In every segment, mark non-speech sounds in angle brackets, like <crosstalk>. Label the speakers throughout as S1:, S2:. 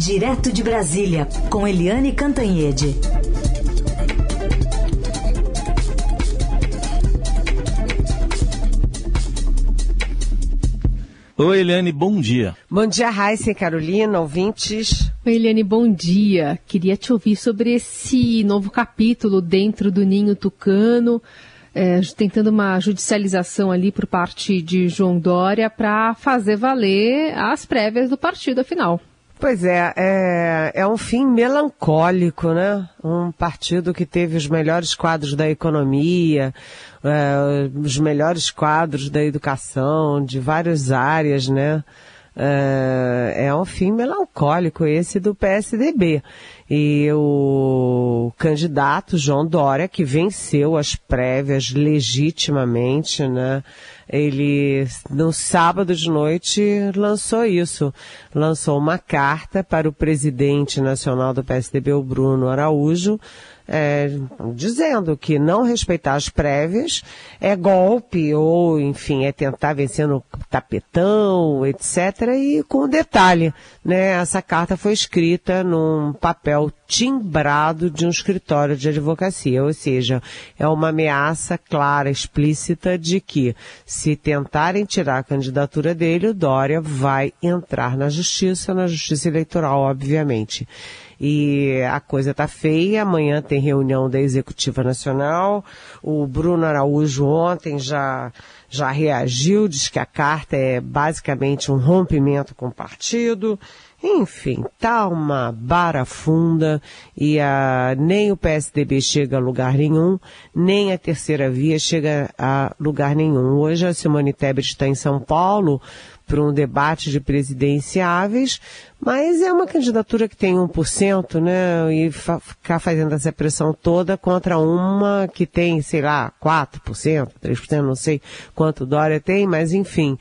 S1: Direto de Brasília, com Eliane Cantanhede.
S2: Oi, Eliane, bom dia.
S3: Bom dia, Raíssa e Carolina, ouvintes.
S4: Oi, Eliane, bom dia. Queria te ouvir sobre esse novo capítulo dentro do Ninho Tucano, é, tentando uma judicialização ali por parte de João Dória para fazer valer as prévias do partido, afinal.
S3: Pois é, é, é um fim melancólico, né? Um partido que teve os melhores quadros da economia, é, os melhores quadros da educação, de várias áreas, né? É, é um fim melancólico esse do PSDB. E o candidato João Dória, que venceu as prévias legitimamente, né? Ele, no sábado de noite, lançou isso. Lançou uma carta para o presidente nacional do PSDB, o Bruno Araújo, é, dizendo que não respeitar as prévias é golpe ou, enfim, é tentar vencer no tapetão, etc. E com detalhe, né? Essa carta foi escrita num papel timbrado de um escritório de advocacia, ou seja, é uma ameaça clara, explícita de que se tentarem tirar a candidatura dele, o Dória vai entrar na justiça, na justiça eleitoral, obviamente e a coisa tá feia. Amanhã tem reunião da Executiva Nacional. O Bruno Araújo ontem já já reagiu, diz que a carta é basicamente um rompimento com o partido. Enfim, tá uma barafunda e a, nem o PSDB chega a lugar nenhum, nem a terceira via chega a lugar nenhum. Hoje a Simone Tebet está em São Paulo para um debate de presidenciáveis, mas é uma candidatura que tem 1%, né? E fa ficar fazendo essa pressão toda contra uma que tem, sei lá, 4%, 3%, não sei quanto Dória tem, mas enfim.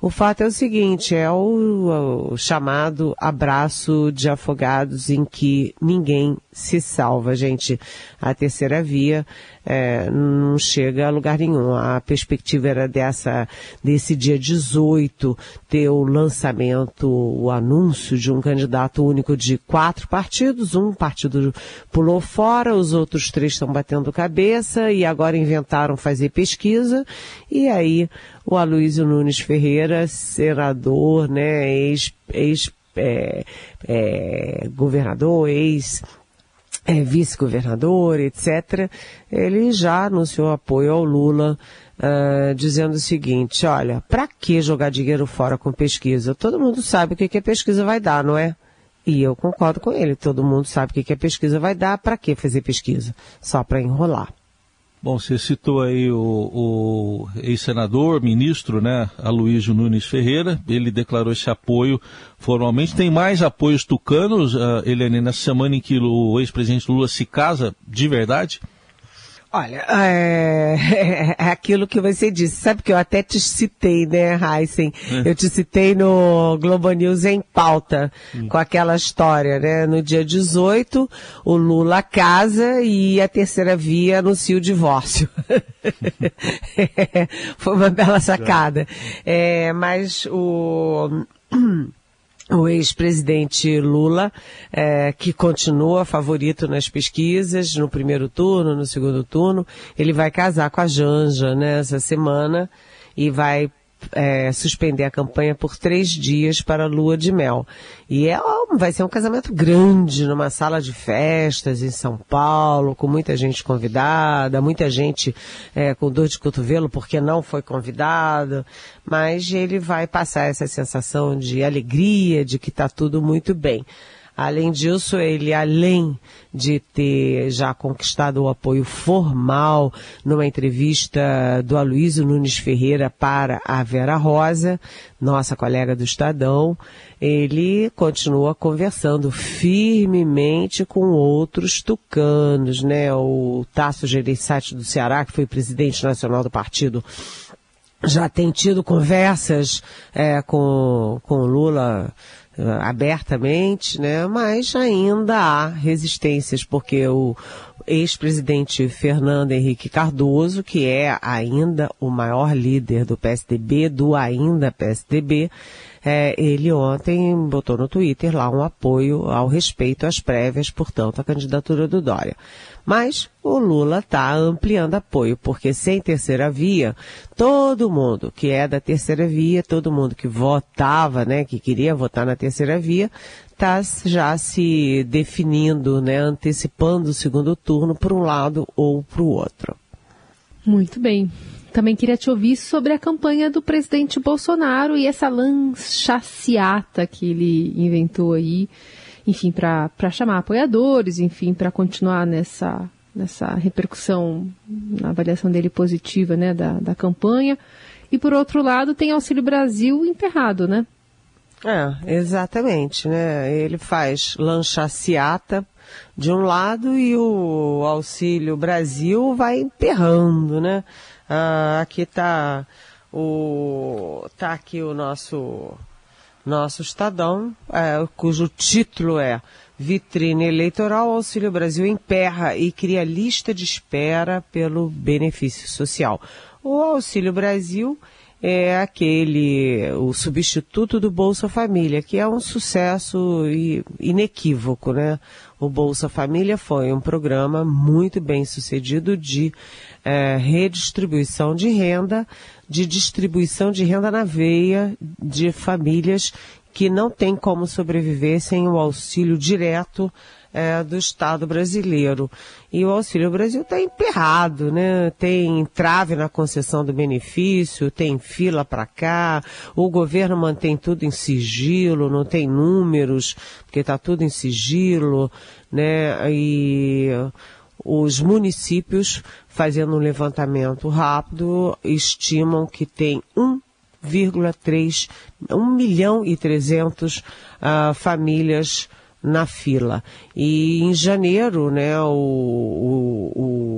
S3: O fato é o seguinte, é o, o, chamado abraço de afogados em que ninguém se salva, gente. A terceira via é, não chega a lugar nenhum. A perspectiva era dessa, desse dia 18, ter o lançamento, o anúncio de um candidato único de quatro partidos. Um partido pulou fora, os outros três estão batendo cabeça e agora inventaram fazer pesquisa. E aí o Aloysio Nunes Ferreira, senador, né, ex, ex é, é, governador, ex é, vice-governador, etc., ele já anunciou apoio ao Lula, uh, dizendo o seguinte, olha, para que jogar dinheiro fora com pesquisa? Todo mundo sabe o que, que a pesquisa vai dar, não é? E eu concordo com ele, todo mundo sabe o que, que a pesquisa vai dar, para que fazer pesquisa? Só para enrolar.
S2: Bom, você citou aí o, o ex-senador, ministro, né, Aloysio Nunes Ferreira, ele declarou esse apoio formalmente. Tem mais apoios tucanos, uh, Eliane, na semana em que o ex-presidente Lula se casa de verdade?
S3: Olha, é, <laughs> é, aquilo que você disse. Sabe que eu até te citei, né, Heisen? É. Eu te citei no Globo News em pauta, hum. com aquela história, né? No dia 18, o Lula casa e a terceira via anuncia o divórcio. <laughs> Foi uma bela sacada. É, mas o <clears throat> o ex-presidente Lula, é, que continua favorito nas pesquisas, no primeiro turno, no segundo turno, ele vai casar com a Janja nessa né, semana e vai é, suspender a campanha por três dias para a lua de mel. E é, vai ser um casamento grande, numa sala de festas em São Paulo, com muita gente convidada, muita gente é, com dor de cotovelo porque não foi convidada, mas ele vai passar essa sensação de alegria, de que está tudo muito bem. Além disso, ele, além de ter já conquistado o apoio formal numa entrevista do Aloysio Nunes Ferreira para a Vera Rosa, nossa colega do Estadão, ele continua conversando firmemente com outros tucanos, né? O Tasso Gereissati do Ceará, que foi presidente nacional do partido, já tem tido conversas é, com, com Lula abertamente, né? Mas ainda há resistências, porque o, ex-presidente Fernando Henrique Cardoso, que é ainda o maior líder do PSDB, do ainda PSDB, é, ele ontem botou no Twitter lá um apoio ao respeito às prévias, portanto, à candidatura do Dória. Mas o Lula está ampliando apoio, porque sem terceira via, todo mundo que é da terceira via, todo mundo que votava, né, que queria votar na terceira via, está já se definindo, né, antecipando o segundo turno para um lado ou para o outro.
S4: Muito bem. Também queria te ouvir sobre a campanha do presidente Bolsonaro e essa lanchaciata que ele inventou aí, enfim, para chamar apoiadores, enfim, para continuar nessa, nessa repercussão, na avaliação dele positiva, né, da, da campanha. E por outro lado, tem Auxílio Brasil emperrado, né?
S3: É, exatamente, né? Ele faz lanchaciata de um lado e o Auxílio Brasil vai emperrando, né? Ah, aqui está o tá aqui o nosso nosso Estadão, é, cujo título é Vitrine Eleitoral Auxílio Brasil emperra e cria lista de espera pelo benefício social. O Auxílio Brasil é aquele, o substituto do Bolsa Família, que é um sucesso inequívoco, né? O Bolsa Família foi um programa muito bem sucedido de é, redistribuição de renda, de distribuição de renda na veia de famílias que não têm como sobreviver sem o auxílio direto é, do Estado brasileiro. E o Auxílio Brasil está emperrado, né? Tem trave na concessão do benefício, tem fila para cá, o governo mantém tudo em sigilo, não tem números, porque está tudo em sigilo, né? E os municípios, fazendo um levantamento rápido, estimam que tem 1,3, 1 milhão e 300 uh, famílias na fila. E em janeiro, né, o, o, o,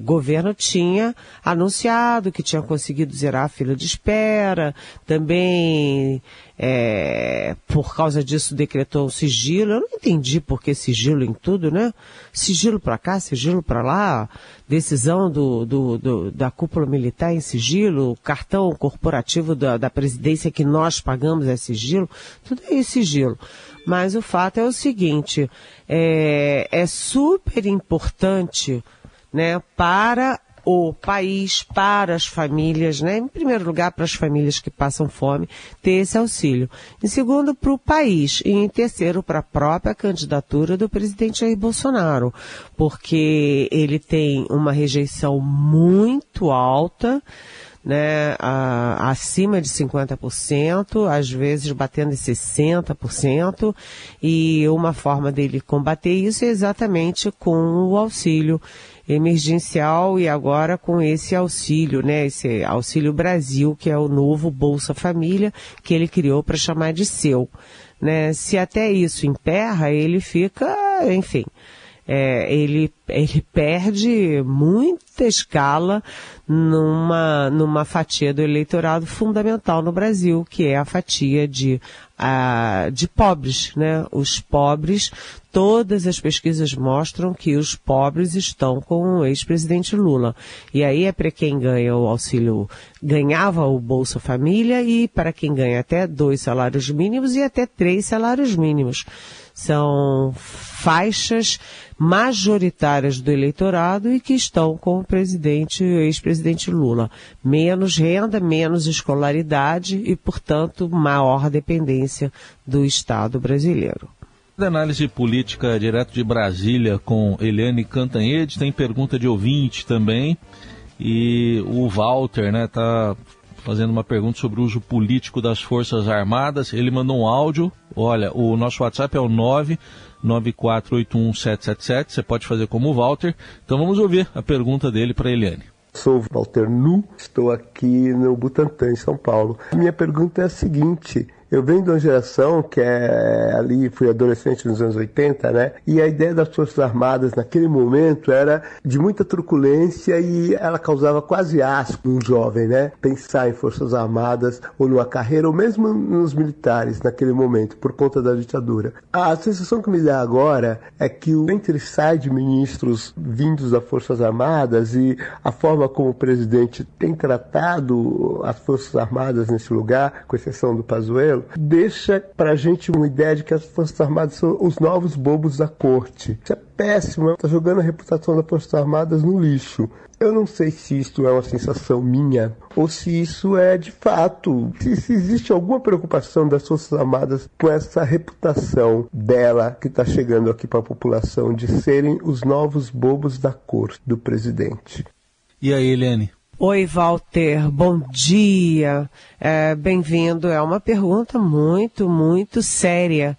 S3: governo tinha anunciado que tinha conseguido zerar a fila de espera, também é, por causa disso decretou o sigilo. Eu não entendi por que sigilo em tudo, né? Sigilo para cá, sigilo para lá, decisão do, do, do, da cúpula militar em sigilo, cartão corporativo da, da presidência que nós pagamos é sigilo, tudo é sigilo. Mas o fato é o seguinte, é, é super importante né, para o país, para as famílias, né? Em primeiro lugar, para as famílias que passam fome, ter esse auxílio. Em segundo, para o país. E em terceiro, para a própria candidatura do presidente Jair Bolsonaro. Porque ele tem uma rejeição muito alta, né, a, acima de 50%, às vezes batendo em 60%, e uma forma dele combater isso é exatamente com o auxílio emergencial e agora com esse auxílio, né, esse auxílio Brasil, que é o novo Bolsa Família que ele criou para chamar de seu, né? Se até isso emperra, ele fica, enfim, é, ele, ele perde muita escala numa, numa fatia do eleitorado fundamental no Brasil, que é a fatia de, a, de pobres, né? Os pobres, todas as pesquisas mostram que os pobres estão com o ex-presidente Lula. E aí é para quem ganha o auxílio, ganhava o Bolsa Família e para quem ganha até dois salários mínimos e até três salários mínimos. São faixas majoritárias do eleitorado e que estão com o presidente, o ex-presidente Lula. Menos renda, menos escolaridade e, portanto, maior dependência do Estado brasileiro.
S2: Da análise política direto de Brasília com Eliane Cantanhede, tem pergunta de ouvinte também. E o Walter, né, tá fazendo uma pergunta sobre o uso político das Forças Armadas. Ele mandou um áudio. Olha, o nosso WhatsApp é o 9 9481777. Você pode fazer como o Walter. Então vamos ouvir a pergunta dele para Eliane.
S5: Sou Walter Nu, estou aqui no Butantã, em São Paulo. Minha pergunta é a seguinte: Eu venho de uma geração que é ali, fui adolescente nos anos 80, né? E a ideia das Forças Armadas naquele momento era de muita truculência e ela causava quase asco no jovem, né? Pensar em Forças Armadas ou numa carreira, ou mesmo nos militares naquele momento, por conta da ditadura. A sensação que me dá agora é que o entre sai de ministros vindos das Forças Armadas e a forma como o presidente tem tratado as Forças Armadas nesse lugar, com exceção do Pazuello, deixa para a gente uma ideia de que as Forças Armadas são os novos bobos da corte. Isso é péssimo, está jogando a reputação das Forças Armadas no lixo. Eu não sei se isso é uma sensação minha ou se isso é de fato. Se, se existe alguma preocupação das Forças Armadas com essa reputação dela que está chegando aqui para a população de serem os novos bobos da corte do presidente.
S2: E aí, Eliane?
S3: Oi, Walter, bom dia. É, Bem-vindo. É uma pergunta muito, muito séria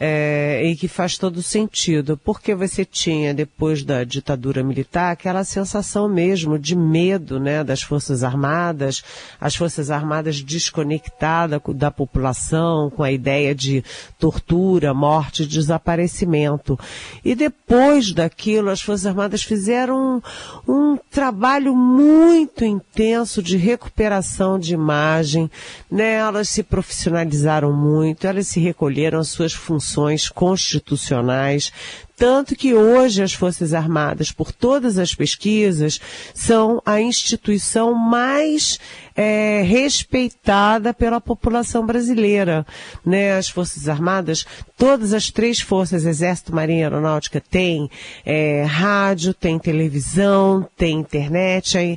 S3: é, e que faz todo sentido, porque você tinha, depois da ditadura militar, aquela sensação mesmo de medo né, das Forças Armadas, as Forças Armadas desconectadas da população, com a ideia de tortura, morte, desaparecimento. E depois daquilo, as Forças Armadas fizeram um, um trabalho muito intenso de recuperação de imagem, né? elas se profissionalizaram muito, elas se recolheram às suas funções constitucionais, tanto que hoje as Forças Armadas, por todas as pesquisas, são a instituição mais é, respeitada pela população brasileira. Né? As Forças Armadas, todas as três forças, Exército, Marinha e Aeronáutica, têm é, rádio, tem televisão, tem internet. Aí,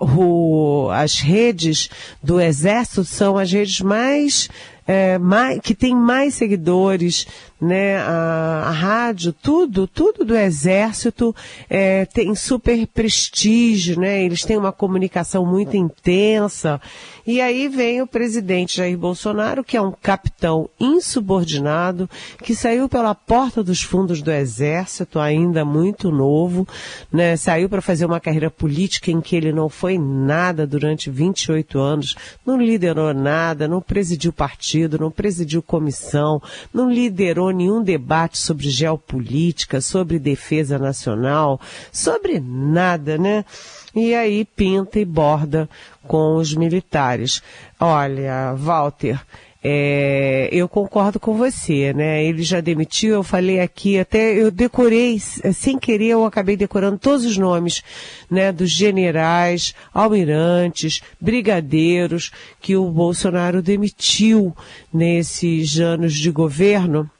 S3: o, as redes do Exército são as redes mais é, mais, que tem mais seguidores, né, a, a, rádio, tudo, tudo do exército é, tem super prestígio, né, eles têm uma comunicação muito intensa. E aí vem o presidente Jair Bolsonaro, que é um capitão insubordinado, que saiu pela porta dos fundos do exército, ainda muito novo, né, saiu para fazer uma carreira política em que ele não foi nada durante 28 anos, não liderou nada, não presidiu partido, não presidiu comissão, não liderou nenhum debate sobre geopolítica, sobre defesa nacional, sobre nada, né? E aí pinta e borda com os militares. Olha, Walter, é, eu concordo com você, né? Ele já demitiu, eu falei aqui, até eu decorei, sem querer, eu acabei decorando todos os nomes, né? Dos generais, almirantes, brigadeiros que o Bolsonaro demitiu nesses anos de governo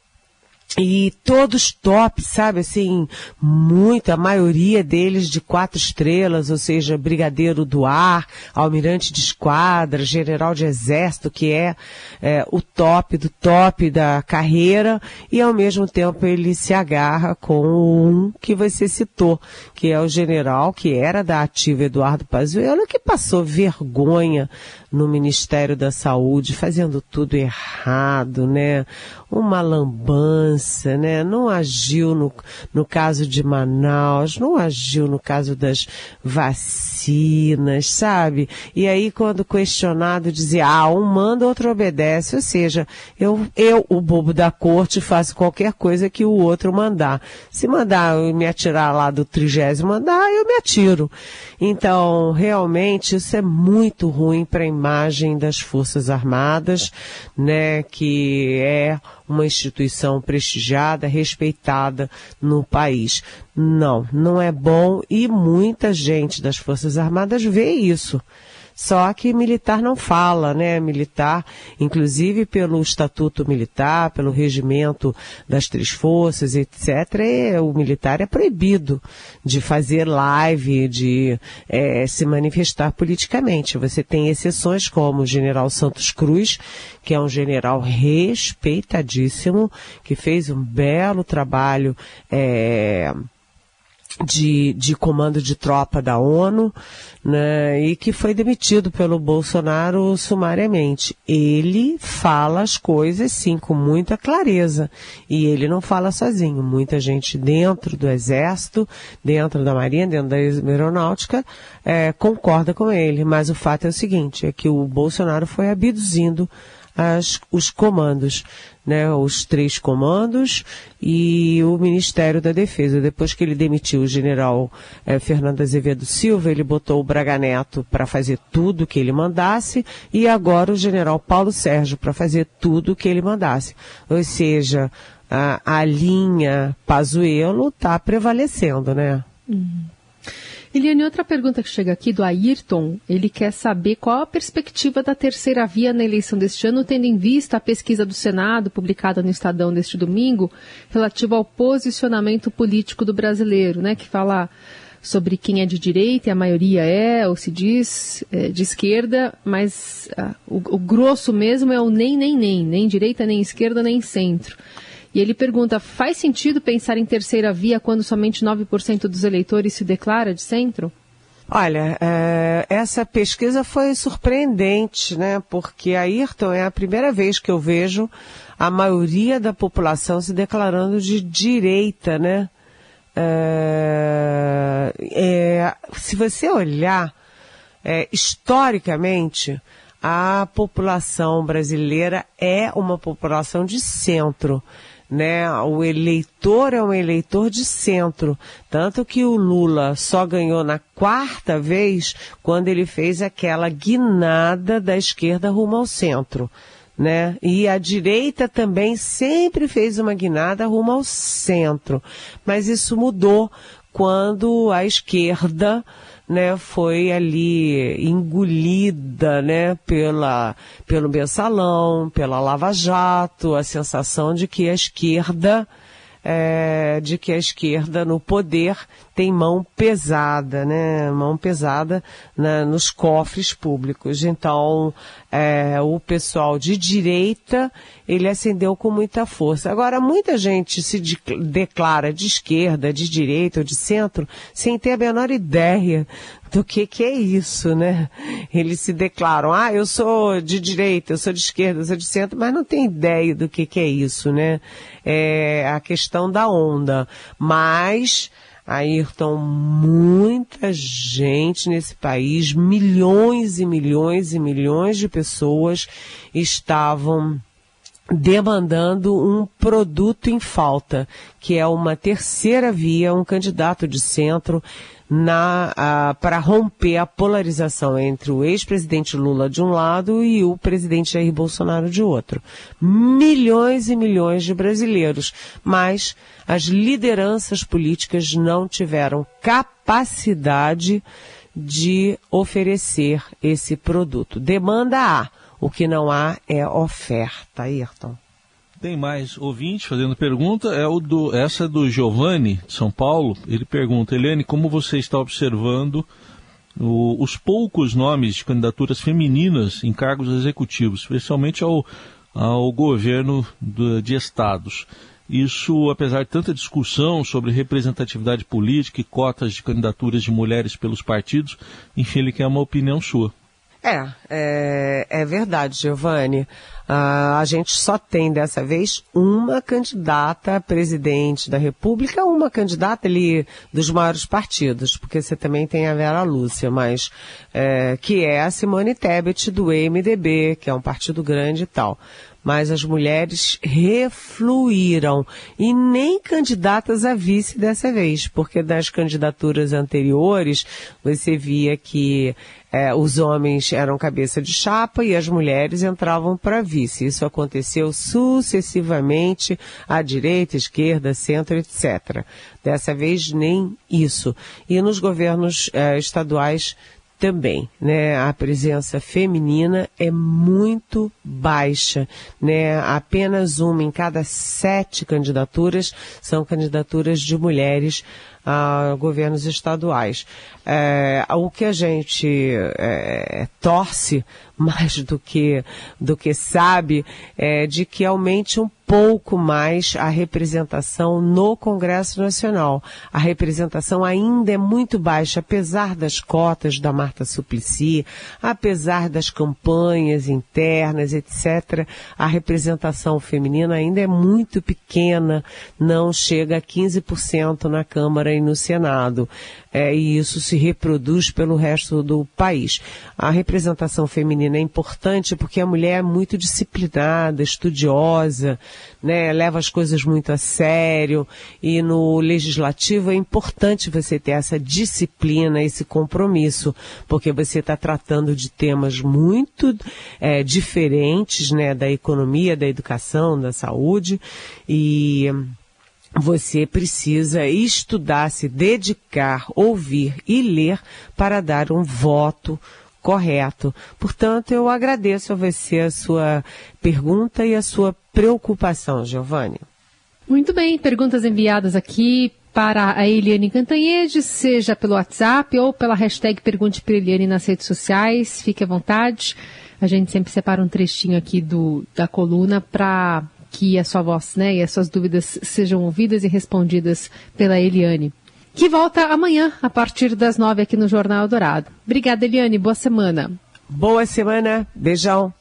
S3: e todos top, sabe, assim, muita, a maioria deles de quatro estrelas, ou seja, brigadeiro do ar, almirante de esquadra, general de exército, que é, é, o top do top da carreira, e ao mesmo tempo ele se agarra com um que você citou, que é o general que era da ativa Eduardo Pazuello, que passou vergonha no Ministério da Saúde, fazendo tudo errado, né? Uma lambança, né? Não agiu no, no caso de Manaus, não agiu no caso das vacinas, sabe? E aí quando questionado dizia, ah, um manda, outro obedece, ou seja, eu, eu, o bobo da corte, faço qualquer coisa que o outro mandar. Se mandar eu me atirar lá do trigésimo andar, eu me atiro. Então, realmente, isso é muito ruim para a imagem das Forças Armadas, né, que é uma instituição prestigiada, respeitada no país. Não, não é bom e muita gente das Forças Armadas vê isso. Só que militar não fala, né? Militar, inclusive pelo estatuto militar, pelo regimento das três forças, etc., é, o militar é proibido de fazer live, de é, se manifestar politicamente. Você tem exceções como o general Santos Cruz, que é um general respeitadíssimo, que fez um belo trabalho é, de, de comando de tropa da ONU, né, e que foi demitido pelo Bolsonaro sumariamente. Ele fala as coisas, sim, com muita clareza. E ele não fala sozinho. Muita gente dentro do Exército, dentro da Marinha, dentro da Aeronáutica, é, concorda com ele. Mas o fato é o seguinte, é que o Bolsonaro foi abduzindo as, os comandos, né, os três comandos e o Ministério da Defesa. Depois que ele demitiu o general eh, Fernando Azevedo Silva, ele botou o Braga Neto para fazer tudo que ele mandasse e agora o general Paulo Sérgio para fazer tudo que ele mandasse. Ou seja, a, a linha Pazuello está prevalecendo, né?
S4: Uhum. Eliane, outra pergunta que chega aqui do Ayrton, ele quer saber qual a perspectiva da terceira via na eleição deste ano, tendo em vista a pesquisa do Senado, publicada no Estadão neste domingo, relativa ao posicionamento político do brasileiro, né, que fala sobre quem é de direita, e a maioria é, ou se diz, é, de esquerda, mas ah, o, o grosso mesmo é o nem, nem, nem, nem direita, nem esquerda, nem centro. E ele pergunta: faz sentido pensar em terceira via quando somente 9% dos eleitores se declara de centro?
S3: Olha, é, essa pesquisa foi surpreendente, né? Porque Ayrton é a primeira vez que eu vejo a maioria da população se declarando de direita, né? É, é, se você olhar é, historicamente, a população brasileira é uma população de centro né? O eleitor é um eleitor de centro, tanto que o Lula só ganhou na quarta vez quando ele fez aquela guinada da esquerda rumo ao centro. Né? E a direita também sempre fez uma guinada rumo ao centro. Mas isso mudou quando a esquerda né, foi ali engolida, né, pela, pelo mensalão, pela Lava Jato, a sensação de que a esquerda, é, de que a esquerda no poder tem mão pesada, né? Mão pesada nos cofres públicos. Então, é, o pessoal de direita, ele acendeu com muita força. Agora, muita gente se de, declara de esquerda, de direita ou de centro, sem ter a menor ideia do que que é isso, né? Eles se declaram, ah, eu sou de direita, eu sou de esquerda, eu sou de centro, mas não tem ideia do que que é isso, né? É a questão da onda. Mas, Ayrton, muita gente nesse país, milhões e milhões e milhões de pessoas estavam demandando um produto em falta, que é uma terceira via, um candidato de centro para romper a polarização entre o ex-presidente Lula de um lado e o presidente Jair Bolsonaro de outro. Milhões e milhões de brasileiros, mas as lideranças políticas não tiveram capacidade de oferecer esse produto. Demanda há, o que não há é oferta, Ayrton.
S2: Tem mais ouvinte fazendo pergunta, é o do, essa é do Giovanni, de São Paulo. Ele pergunta, Helene, como você está observando o, os poucos nomes de candidaturas femininas em cargos executivos, especialmente ao, ao governo do, de estados? Isso, apesar de tanta discussão sobre representatividade política e cotas de candidaturas de mulheres pelos partidos, enfim, ele quer uma opinião sua.
S3: É, é, é verdade, Giovanni. Uh, a gente só tem dessa vez uma candidata a presidente da República, uma candidata ali dos maiores partidos, porque você também tem a Vera Lúcia, mas é, que é a Simone Tebet do MDB, que é um partido grande e tal mas as mulheres refluíram e nem candidatas a vice dessa vez, porque das candidaturas anteriores você via que é, os homens eram cabeça de chapa e as mulheres entravam para vice. Isso aconteceu sucessivamente à direita, esquerda, centro, etc. Dessa vez nem isso. E nos governos é, estaduais também, né? A presença feminina é muito baixa, né? Apenas uma em cada sete candidaturas são candidaturas de mulheres a governos estaduais. É, o que a gente é, torce <laughs> mais do que, do que sabe é de que aumente um pouco mais a representação no Congresso Nacional. A representação ainda é muito baixa, apesar das cotas da Marta Suplicy, apesar das campanhas internas, etc. A representação feminina ainda é muito pequena, não chega a 15% na Câmara e no Senado. É, e isso se reproduz pelo resto do país. A representação feminina é importante porque a mulher é muito disciplinada, estudiosa, né, leva as coisas muito a sério e no legislativo é importante você ter essa disciplina, esse compromisso, porque você está tratando de temas muito é, diferentes, né, da economia, da educação, da saúde e você precisa estudar, se dedicar, ouvir e ler para dar um voto correto. Portanto, eu agradeço a você a sua pergunta e a sua preocupação, Giovanni.
S4: Muito bem, perguntas enviadas aqui para a Eliane Cantanhede, seja pelo WhatsApp ou pela hashtag Pergunte para Eliane nas redes sociais. Fique à vontade. A gente sempre separa um trechinho aqui do, da coluna para que a sua voz né, e as suas dúvidas sejam ouvidas e respondidas pela Eliane. Que volta amanhã, a partir das nove aqui no Jornal Dourado. Obrigada, Eliane. Boa semana.
S3: Boa semana. Beijão.